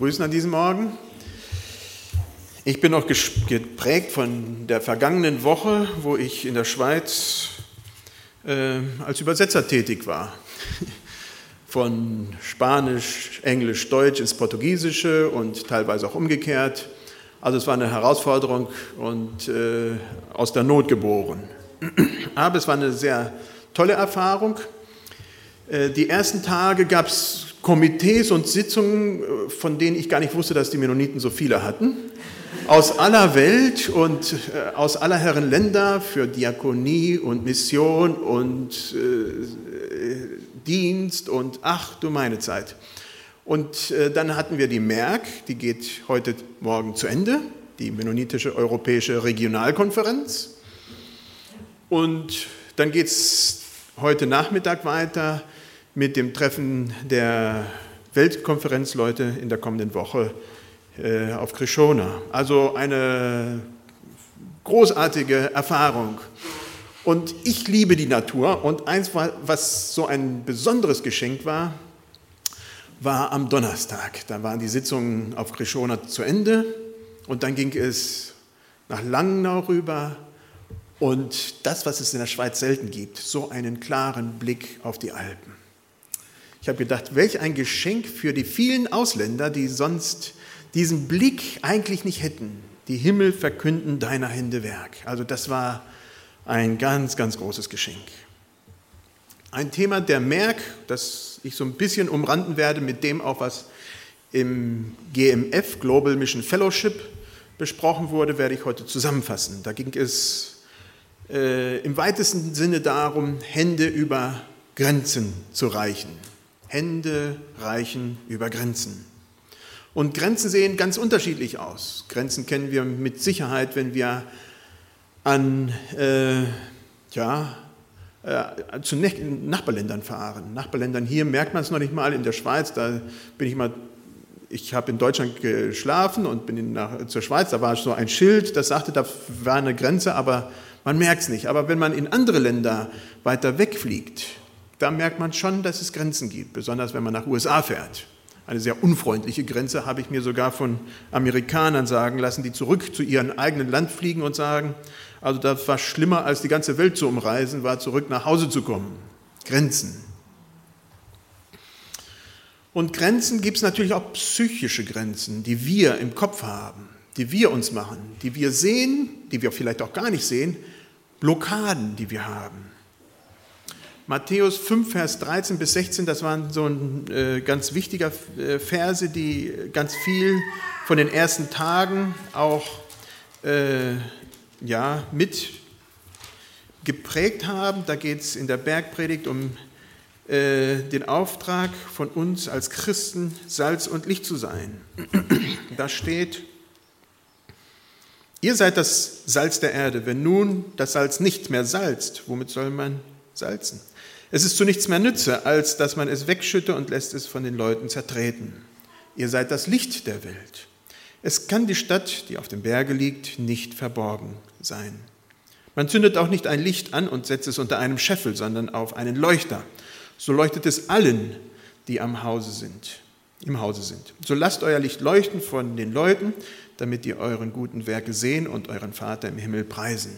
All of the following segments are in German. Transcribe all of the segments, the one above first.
Grüßen an diesem Morgen. Ich bin noch geprägt von der vergangenen Woche, wo ich in der Schweiz äh, als Übersetzer tätig war. Von Spanisch, Englisch, Deutsch ins Portugiesische und teilweise auch umgekehrt. Also es war eine Herausforderung und äh, aus der Not geboren. Aber es war eine sehr tolle Erfahrung. Äh, die ersten Tage gab es Komitees und Sitzungen, äh, von denen ich gar nicht wusste, dass die Mennoniten so viele hatten, aus aller Welt und äh, aus aller Herren Länder für Diakonie und Mission und äh, Dienst und ach du meine Zeit. Und äh, dann hatten wir die Merck, die geht heute Morgen zu Ende, die Mennonitische Europäische Regionalkonferenz. Und dann geht es heute Nachmittag weiter mit dem Treffen der Weltkonferenzleute in der kommenden Woche äh, auf Krishona. Also eine großartige Erfahrung. Und ich liebe die Natur und eins, was so ein besonderes Geschenk war, war am Donnerstag. Da waren die Sitzungen auf Krishona zu Ende und dann ging es nach Langnau rüber und das, was es in der Schweiz selten gibt, so einen klaren Blick auf die Alpen. Ich habe gedacht, welch ein Geschenk für die vielen Ausländer, die sonst diesen Blick eigentlich nicht hätten. Die Himmel verkünden deiner Hände Werk. Also das war ein ganz, ganz großes Geschenk. Ein Thema der Merk, das ich so ein bisschen umranden werde mit dem auch, was im GMF, Global Mission Fellowship, besprochen wurde, werde ich heute zusammenfassen. Da ging es äh, im weitesten Sinne darum, Hände über Grenzen zu reichen. Hände reichen über Grenzen. Und Grenzen sehen ganz unterschiedlich aus. Grenzen kennen wir mit Sicherheit, wenn wir an äh, ja, äh, zu Nachbarländern fahren. Nachbarländern hier merkt man es noch nicht mal. In der Schweiz, da bin ich mal, ich habe in Deutschland geschlafen und bin nach, zur Schweiz. Da war so ein Schild, das sagte, da war eine Grenze, aber man merkt es nicht. Aber wenn man in andere Länder weiter wegfliegt, da merkt man schon, dass es Grenzen gibt, besonders wenn man nach USA fährt. Eine sehr unfreundliche Grenze habe ich mir sogar von Amerikanern sagen lassen, die zurück zu ihrem eigenen Land fliegen und sagen, also das war schlimmer als die ganze Welt zu umreisen, war zurück nach Hause zu kommen. Grenzen. Und Grenzen gibt es natürlich auch psychische Grenzen, die wir im Kopf haben, die wir uns machen, die wir sehen, die wir vielleicht auch gar nicht sehen, Blockaden, die wir haben. Matthäus 5, Vers 13 bis 16, das waren so ein äh, ganz wichtiger äh, Verse, die ganz viel von den ersten Tagen auch äh, ja, mit geprägt haben. Da geht es in der Bergpredigt um äh, den Auftrag von uns als Christen, Salz und Licht zu sein. Da steht, ihr seid das Salz der Erde. Wenn nun das Salz nicht mehr salzt, womit soll man salzen? Es ist zu nichts mehr Nütze, als dass man es wegschütte und lässt es von den Leuten zertreten. Ihr seid das Licht der Welt. Es kann die Stadt, die auf dem Berge liegt, nicht verborgen sein. Man zündet auch nicht ein Licht an und setzt es unter einem Scheffel, sondern auf einen Leuchter. So leuchtet es allen, die am Hause sind, im Hause sind. So lasst euer Licht leuchten von den Leuten, damit die euren guten Werke sehen und euren Vater im Himmel preisen.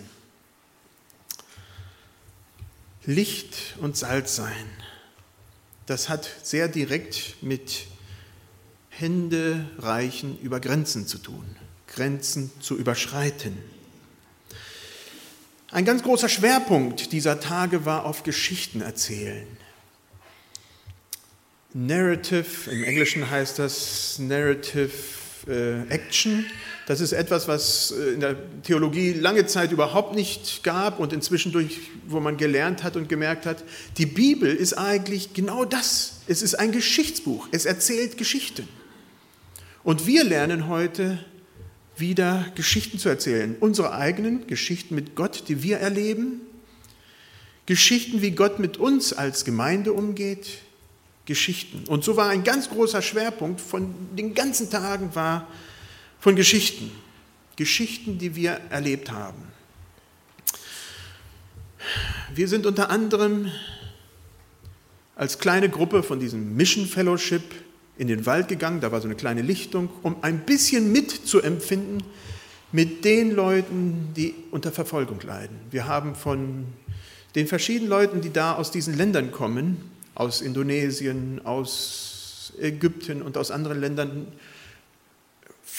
Licht und Salz sein, das hat sehr direkt mit Hände reichen über Grenzen zu tun, Grenzen zu überschreiten. Ein ganz großer Schwerpunkt dieser Tage war auf Geschichten erzählen. Narrative, im Englischen heißt das Narrative äh, Action. Das ist etwas, was äh, in der Theologie lange Zeit überhaupt nicht gab und inzwischen durch, wo man gelernt hat und gemerkt hat, die Bibel ist eigentlich genau das. Es ist ein Geschichtsbuch. Es erzählt Geschichten. Und wir lernen heute wieder Geschichten zu erzählen. Unsere eigenen Geschichten mit Gott, die wir erleben. Geschichten, wie Gott mit uns als Gemeinde umgeht. Geschichten. Und so war ein ganz großer Schwerpunkt von den ganzen Tagen war von Geschichten. Geschichten, die wir erlebt haben. Wir sind unter anderem als kleine Gruppe von diesem Mission Fellowship in den Wald gegangen, da war so eine kleine Lichtung, um ein bisschen mitzuempfinden mit den Leuten, die unter Verfolgung leiden. Wir haben von den verschiedenen Leuten, die da aus diesen Ländern kommen, aus Indonesien, aus Ägypten und aus anderen Ländern,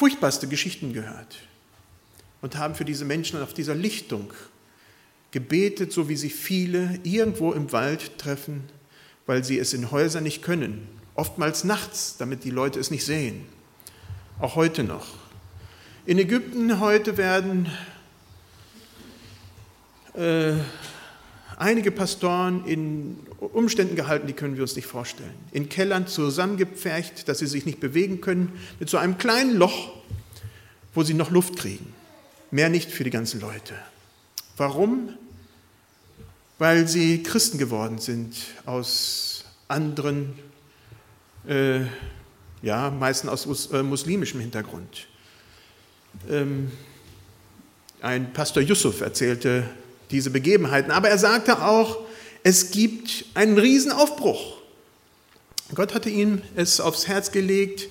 furchtbarste Geschichten gehört und haben für diese Menschen auf dieser Lichtung gebetet, so wie sie viele irgendwo im Wald treffen, weil sie es in Häusern nicht können, oftmals nachts, damit die Leute es nicht sehen, auch heute noch. In Ägypten heute werden äh, einige Pastoren in Umständen gehalten, die können wir uns nicht vorstellen. In Kellern zusammengepfercht, dass sie sich nicht bewegen können, mit so einem kleinen Loch, wo sie noch Luft kriegen. Mehr nicht für die ganzen Leute. Warum? Weil sie Christen geworden sind aus anderen, äh, ja, meistens aus äh, muslimischem Hintergrund. Ähm, ein Pastor Yusuf erzählte diese Begebenheiten. Aber er sagte auch, es gibt einen Riesenaufbruch. Gott hatte ihm es aufs Herz gelegt,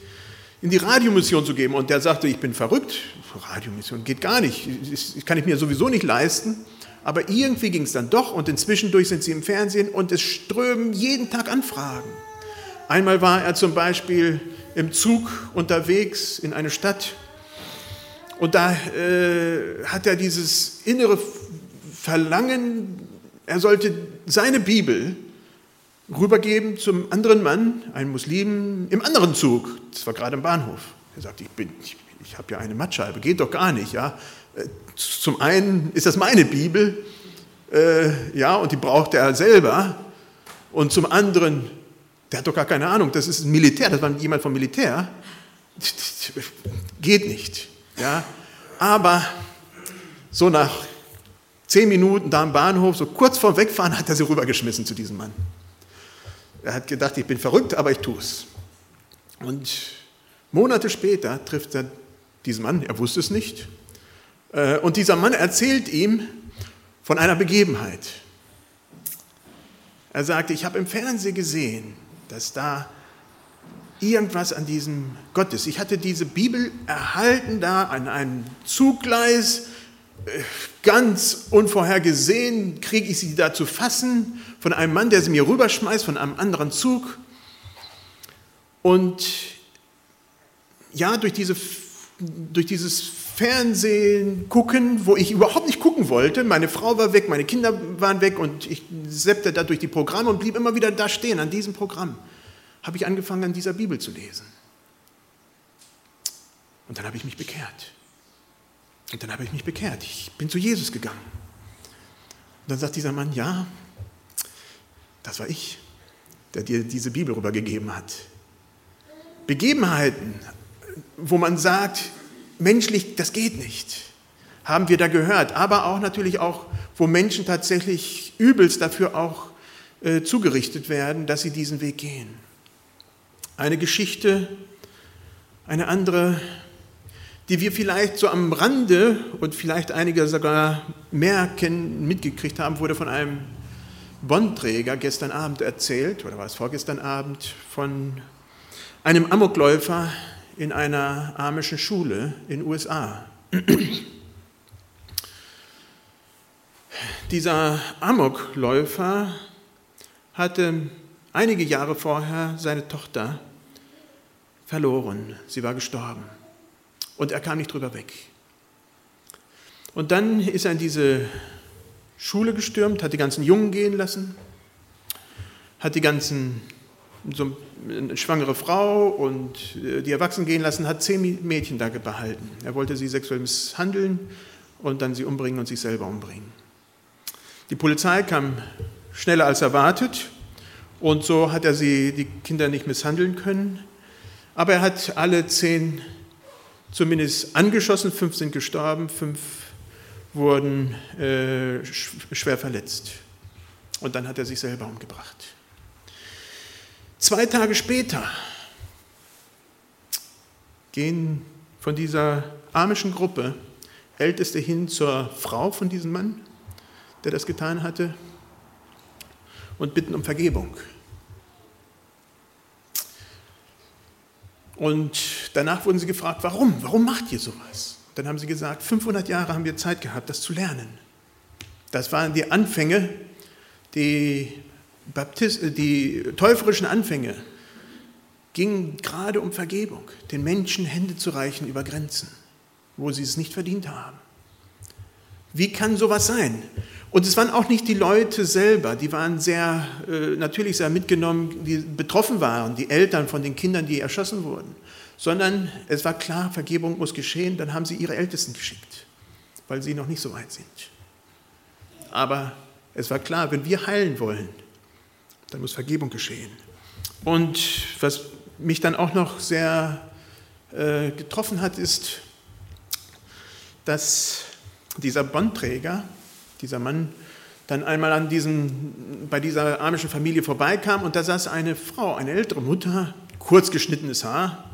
in die Radiomission zu geben. Und der sagte, ich bin verrückt, Radiomission geht gar nicht, das kann ich mir sowieso nicht leisten. Aber irgendwie ging es dann doch und inzwischen sind sie im Fernsehen und es strömen jeden Tag Anfragen. Einmal war er zum Beispiel im Zug unterwegs in eine Stadt und da äh, hat er dieses innere Verlangen, er sollte seine Bibel rübergeben zum anderen Mann, einem Muslim, im anderen Zug. Das war gerade im Bahnhof. Er sagte, ich, ich, ich habe ja eine Mattscheibe, geht doch gar nicht. Ja? Äh, zum einen ist das meine Bibel, äh, ja, und die braucht er selber. Und zum anderen, der hat doch gar keine Ahnung, das ist ein Militär, das war jemand vom Militär. Geht nicht. Ja? Aber so nach zehn Minuten da am Bahnhof, so kurz vor Wegfahren, hat er sie rübergeschmissen zu diesem Mann. Er hat gedacht, ich bin verrückt, aber ich tue es. Und Monate später trifft er diesen Mann, er wusste es nicht. Äh, und dieser Mann erzählt ihm von einer Begebenheit. Er sagte, ich habe im Fernsehen gesehen, dass da irgendwas an diesem Gott ist. Ich hatte diese Bibel erhalten da an einem Zuggleis ganz unvorhergesehen kriege ich sie da zu fassen von einem Mann, der sie mir rüberschmeißt, von einem anderen Zug. Und ja, durch, diese, durch dieses Fernsehen gucken, wo ich überhaupt nicht gucken wollte, meine Frau war weg, meine Kinder waren weg und ich seppte da durch die Programme und blieb immer wieder da stehen an diesem Programm, habe ich angefangen, an dieser Bibel zu lesen. Und dann habe ich mich bekehrt. Und dann habe ich mich bekehrt. Ich bin zu Jesus gegangen. Und dann sagt dieser Mann, ja, das war ich, der dir diese Bibel rübergegeben hat. Begebenheiten, wo man sagt, menschlich, das geht nicht, haben wir da gehört. Aber auch natürlich auch, wo Menschen tatsächlich übelst dafür auch äh, zugerichtet werden, dass sie diesen Weg gehen. Eine Geschichte, eine andere die wir vielleicht so am Rande und vielleicht einige sogar mehr kennen, mitgekriegt haben, wurde von einem Bonnträger gestern Abend erzählt, oder war es vorgestern Abend, von einem Amokläufer in einer amischen Schule in den USA. Dieser Amokläufer hatte einige Jahre vorher seine Tochter verloren. Sie war gestorben. Und er kam nicht drüber weg. Und dann ist er in diese Schule gestürmt, hat die ganzen Jungen gehen lassen, hat die ganzen, so eine schwangere Frau und äh, die Erwachsenen gehen lassen, hat zehn Mädchen da behalten. Er wollte sie sexuell misshandeln und dann sie umbringen und sich selber umbringen. Die Polizei kam schneller als erwartet und so hat er sie, die Kinder nicht misshandeln können. Aber er hat alle zehn zumindest angeschossen, fünf sind gestorben, fünf wurden äh, schwer verletzt. Und dann hat er sich selber umgebracht. Zwei Tage später gehen von dieser amischen Gruppe Älteste hin zur Frau von diesem Mann, der das getan hatte, und bitten um Vergebung. Und danach wurden sie gefragt, warum? Warum macht ihr sowas? Dann haben sie gesagt, 500 Jahre haben wir Zeit gehabt, das zu lernen. Das waren die Anfänge, die, Baptist die täuferischen Anfänge gingen gerade um Vergebung, den Menschen Hände zu reichen über Grenzen, wo sie es nicht verdient haben. Wie kann sowas sein? Und es waren auch nicht die Leute selber, die waren sehr, äh, natürlich sehr mitgenommen, die betroffen waren, die Eltern von den Kindern, die erschossen wurden, sondern es war klar, Vergebung muss geschehen, dann haben sie ihre Ältesten geschickt, weil sie noch nicht so weit sind. Aber es war klar, wenn wir heilen wollen, dann muss Vergebung geschehen. Und was mich dann auch noch sehr äh, getroffen hat, ist, dass dieser Bondträger, dieser Mann, dann einmal an diesen, bei dieser amischen Familie vorbeikam und da saß eine Frau, eine ältere Mutter, kurz geschnittenes Haar,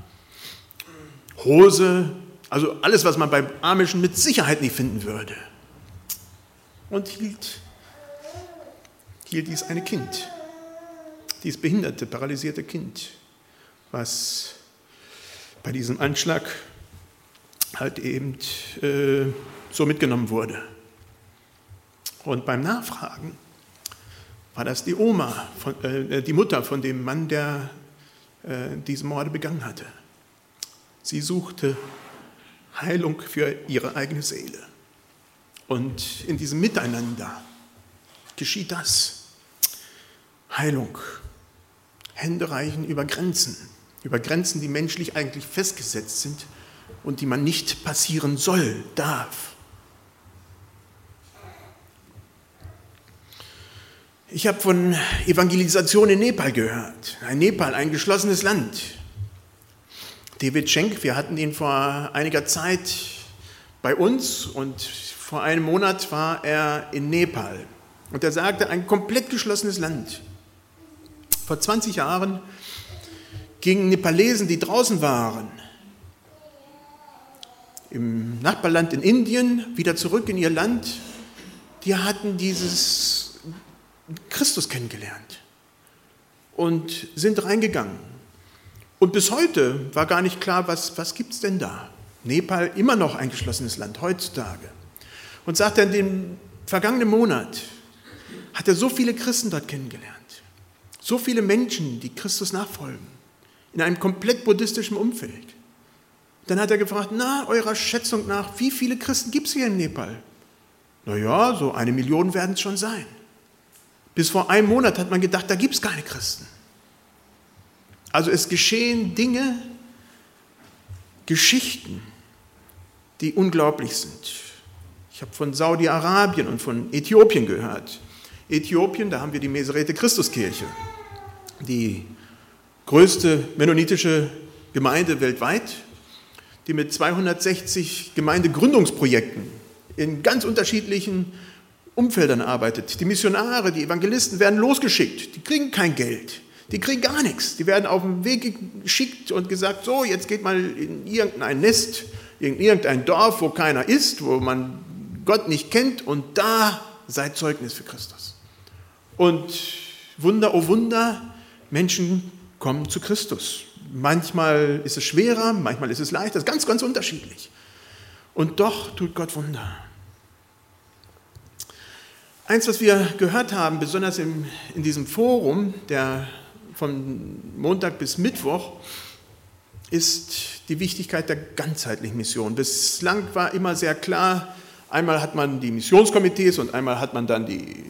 Hose, also alles, was man beim Amischen mit Sicherheit nicht finden würde. Und hielt, hielt dies eine Kind, dieses behinderte, paralysierte Kind, was bei diesem Anschlag halt eben äh, so mitgenommen wurde. Und beim Nachfragen war das die Oma, von, äh, die Mutter von dem Mann, der äh, diese Morde begangen hatte. Sie suchte Heilung für ihre eigene Seele. Und in diesem Miteinander geschieht das. Heilung. Hände reichen über Grenzen, über Grenzen, die menschlich eigentlich festgesetzt sind und die man nicht passieren soll, darf. Ich habe von Evangelisation in Nepal gehört. Ein Nepal, ein geschlossenes Land. David Schenk, wir hatten ihn vor einiger Zeit bei uns und vor einem Monat war er in Nepal. Und er sagte, ein komplett geschlossenes Land. Vor 20 Jahren gingen Nepalesen, die draußen waren, im Nachbarland in Indien, wieder zurück in ihr Land, die hatten dieses Christus kennengelernt und sind reingegangen. Und bis heute war gar nicht klar, was, was gibt es denn da? Nepal immer noch ein geschlossenes Land heutzutage. Und sagt er, in dem vergangenen Monat hat er so viele Christen dort kennengelernt. So viele Menschen, die Christus nachfolgen. In einem komplett buddhistischen Umfeld. Dann hat er gefragt, na, eurer Schätzung nach, wie viele Christen gibt es hier in Nepal? Naja, so eine Million werden es schon sein. Bis vor einem Monat hat man gedacht, da gibt es keine Christen. Also es geschehen Dinge, Geschichten, die unglaublich sind. Ich habe von Saudi-Arabien und von Äthiopien gehört. Äthiopien, da haben wir die Meserete Christuskirche, die größte mennonitische Gemeinde weltweit, die mit 260 Gemeindegründungsprojekten in ganz unterschiedlichen Umfeldern arbeitet. Die Missionare, die Evangelisten werden losgeschickt. Die kriegen kein Geld. Die kriegen gar nichts. Die werden auf den Weg geschickt und gesagt, so, jetzt geht mal in irgendein Nest, in irgendein Dorf, wo keiner ist, wo man Gott nicht kennt und da seid Zeugnis für Christus. Und Wunder, oh Wunder, Menschen kommen zu Christus. Manchmal ist es schwerer, manchmal ist es leichter, ganz, ganz unterschiedlich. Und doch tut Gott Wunder. Eins, was wir gehört haben, besonders im, in diesem Forum, der von Montag bis Mittwoch, ist die Wichtigkeit der ganzheitlichen Mission. Bislang war immer sehr klar, einmal hat man die Missionskomitees und einmal hat man dann die,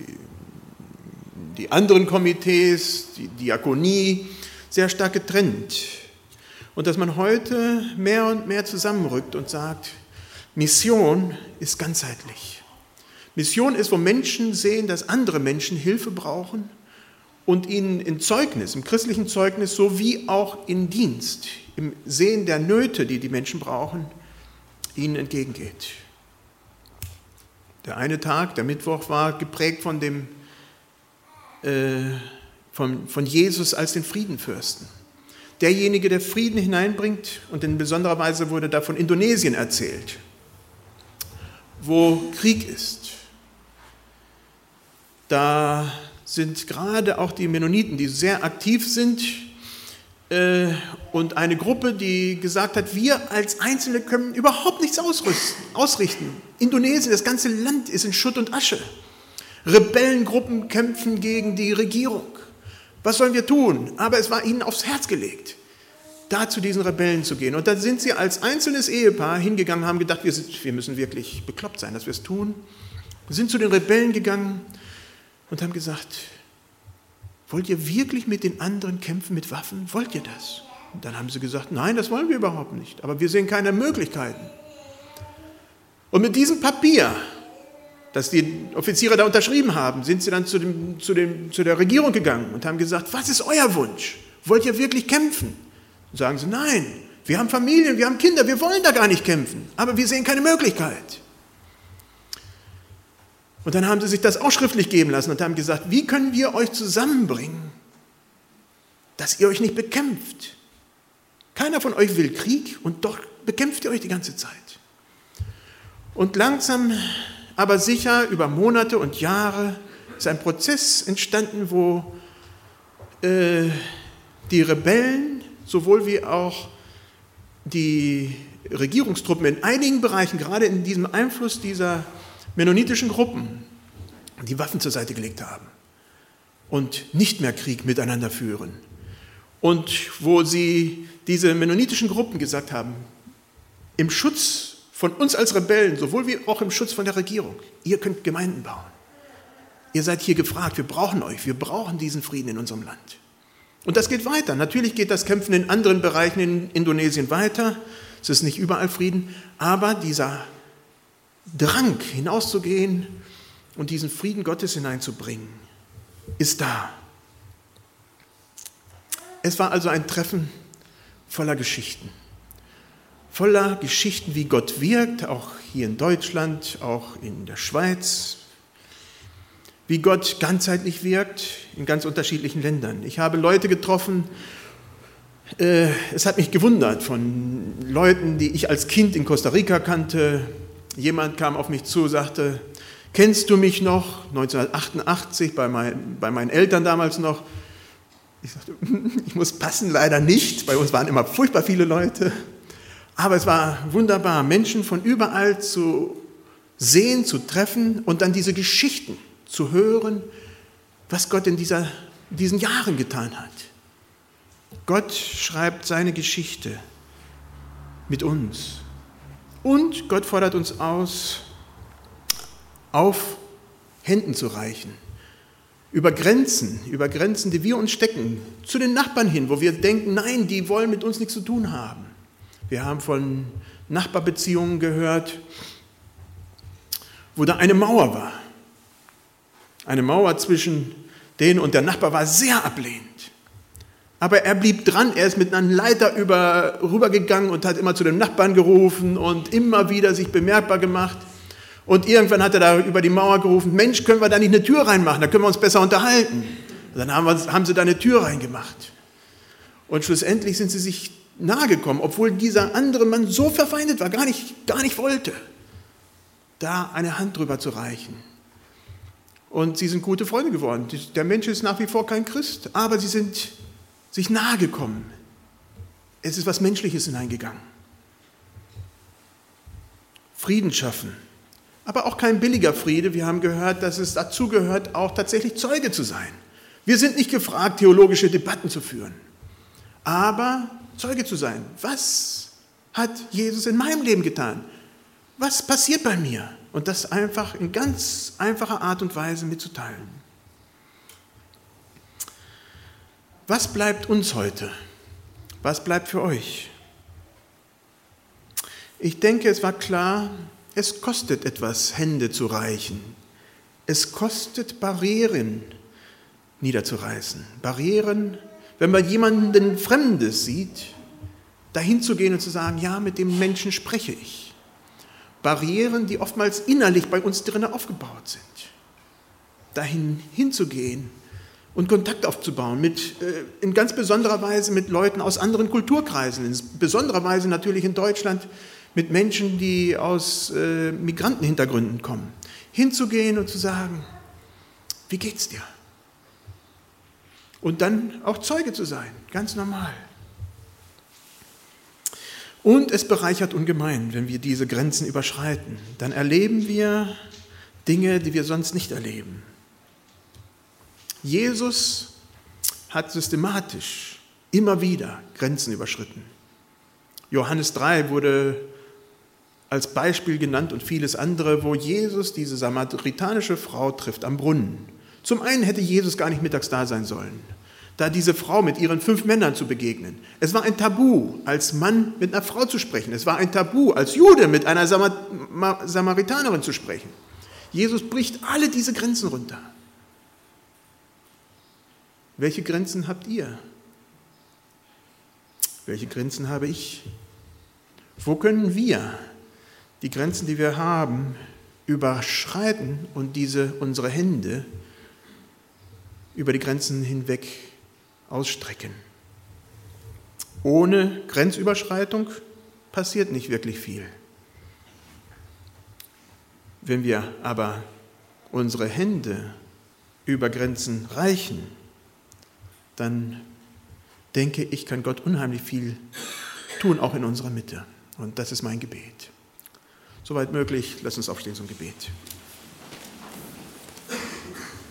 die anderen Komitees, die Diakonie, sehr stark getrennt. Und dass man heute mehr und mehr zusammenrückt und sagt, Mission ist ganzheitlich. Mission ist, wo Menschen sehen, dass andere Menschen Hilfe brauchen und ihnen in Zeugnis, im christlichen Zeugnis sowie auch in Dienst, im Sehen der Nöte, die die Menschen brauchen, ihnen entgegengeht. Der eine Tag, der Mittwoch, war geprägt von, dem, äh, von, von Jesus als den Friedenfürsten. Derjenige, der Frieden hineinbringt, und in besonderer Weise wurde da von Indonesien erzählt, wo Krieg ist, da sind gerade auch die Mennoniten, die sehr aktiv sind, äh, und eine Gruppe, die gesagt hat, wir als Einzelne können überhaupt nichts ausrichten. Indonesien, das ganze Land ist in Schutt und Asche. Rebellengruppen kämpfen gegen die Regierung. Was sollen wir tun? Aber es war ihnen aufs Herz gelegt, da zu diesen Rebellen zu gehen. Und da sind sie als einzelnes Ehepaar hingegangen, haben gedacht, wir, sind, wir müssen wirklich bekloppt sein, dass wir es tun. Sind zu den Rebellen gegangen und haben gesagt, wollt ihr wirklich mit den anderen kämpfen mit Waffen? Wollt ihr das? Und dann haben sie gesagt, nein, das wollen wir überhaupt nicht. Aber wir sehen keine Möglichkeiten. Und mit diesem Papier, das die Offiziere da unterschrieben haben, sind sie dann zu, dem, zu, dem, zu der Regierung gegangen und haben gesagt, was ist euer Wunsch? Wollt ihr wirklich kämpfen? Und sagen sie, nein, wir haben Familien, wir haben Kinder, wir wollen da gar nicht kämpfen, aber wir sehen keine Möglichkeit. Und dann haben sie sich das auch schriftlich geben lassen und haben gesagt, wie können wir euch zusammenbringen, dass ihr euch nicht bekämpft? Keiner von euch will Krieg und doch bekämpft ihr euch die ganze Zeit. Und langsam, aber sicher, über Monate und Jahre ist ein Prozess entstanden, wo äh, die Rebellen sowohl wie auch die Regierungstruppen in einigen Bereichen, gerade in diesem Einfluss dieser mennonitischen Gruppen die Waffen zur Seite gelegt haben und nicht mehr Krieg miteinander führen. Und wo sie diese mennonitischen Gruppen gesagt haben, im Schutz von uns als Rebellen, sowohl wie auch im Schutz von der Regierung, ihr könnt Gemeinden bauen. Ihr seid hier gefragt, wir brauchen euch, wir brauchen diesen Frieden in unserem Land. Und das geht weiter. Natürlich geht das Kämpfen in anderen Bereichen in Indonesien weiter. Es ist nicht überall Frieden, aber dieser Drang hinauszugehen und diesen Frieden Gottes hineinzubringen, ist da. Es war also ein Treffen voller Geschichten. Voller Geschichten, wie Gott wirkt, auch hier in Deutschland, auch in der Schweiz, wie Gott ganzheitlich wirkt in ganz unterschiedlichen Ländern. Ich habe Leute getroffen, äh, es hat mich gewundert von Leuten, die ich als Kind in Costa Rica kannte, Jemand kam auf mich zu, sagte, kennst du mich noch? 1988 bei, mein, bei meinen Eltern damals noch. Ich sagte, ich muss passen, leider nicht. Bei uns waren immer furchtbar viele Leute. Aber es war wunderbar, Menschen von überall zu sehen, zu treffen und dann diese Geschichten zu hören, was Gott in dieser, diesen Jahren getan hat. Gott schreibt seine Geschichte mit uns. Und Gott fordert uns aus, auf Händen zu reichen. Über Grenzen, über Grenzen, die wir uns stecken, zu den Nachbarn hin, wo wir denken, nein, die wollen mit uns nichts zu tun haben. Wir haben von Nachbarbeziehungen gehört, wo da eine Mauer war. Eine Mauer zwischen denen und der Nachbar war sehr ablehnend. Aber er blieb dran, er ist mit einer Leiter über, rübergegangen und hat immer zu den Nachbarn gerufen und immer wieder sich bemerkbar gemacht. Und irgendwann hat er da über die Mauer gerufen, Mensch, können wir da nicht eine Tür reinmachen, da können wir uns besser unterhalten. Und dann haben, wir, haben sie da eine Tür reingemacht. Und schlussendlich sind sie sich nahe gekommen, obwohl dieser andere Mann so verfeindet war, gar nicht, gar nicht wollte, da eine Hand drüber zu reichen. Und sie sind gute Freunde geworden. Der Mensch ist nach wie vor kein Christ, aber sie sind sich nahe gekommen. Es ist was Menschliches hineingegangen. Frieden schaffen. Aber auch kein billiger Friede. Wir haben gehört, dass es dazu gehört, auch tatsächlich Zeuge zu sein. Wir sind nicht gefragt, theologische Debatten zu führen, aber Zeuge zu sein. Was hat Jesus in meinem Leben getan? Was passiert bei mir? Und das einfach in ganz einfacher Art und Weise mitzuteilen. Was bleibt uns heute? Was bleibt für euch? Ich denke, es war klar, es kostet etwas, Hände zu reichen. Es kostet Barrieren niederzureißen. Barrieren, wenn man jemanden Fremdes sieht, dahin zu gehen und zu sagen, ja, mit dem Menschen spreche ich. Barrieren, die oftmals innerlich bei uns drinnen aufgebaut sind. Dahin hinzugehen und Kontakt aufzubauen, mit, äh, in ganz besonderer Weise mit Leuten aus anderen Kulturkreisen, in besonderer Weise natürlich in Deutschland mit Menschen, die aus äh, Migrantenhintergründen kommen, hinzugehen und zu sagen, wie geht's dir? Und dann auch Zeuge zu sein, ganz normal. Und es bereichert ungemein, wenn wir diese Grenzen überschreiten. Dann erleben wir Dinge, die wir sonst nicht erleben. Jesus hat systematisch immer wieder Grenzen überschritten. Johannes 3 wurde als Beispiel genannt und vieles andere, wo Jesus diese samaritanische Frau trifft am Brunnen. Zum einen hätte Jesus gar nicht mittags da sein sollen, da diese Frau mit ihren fünf Männern zu begegnen. Es war ein Tabu, als Mann mit einer Frau zu sprechen. Es war ein Tabu, als Jude mit einer Samaritanerin zu sprechen. Jesus bricht alle diese Grenzen runter. Welche Grenzen habt ihr? Welche Grenzen habe ich? Wo können wir die Grenzen, die wir haben, überschreiten und diese unsere Hände über die Grenzen hinweg ausstrecken? Ohne Grenzüberschreitung passiert nicht wirklich viel. Wenn wir aber unsere Hände über Grenzen reichen, dann denke ich, kann Gott unheimlich viel tun, auch in unserer Mitte. Und das ist mein Gebet. Soweit möglich, lass uns aufstehen zum Gebet.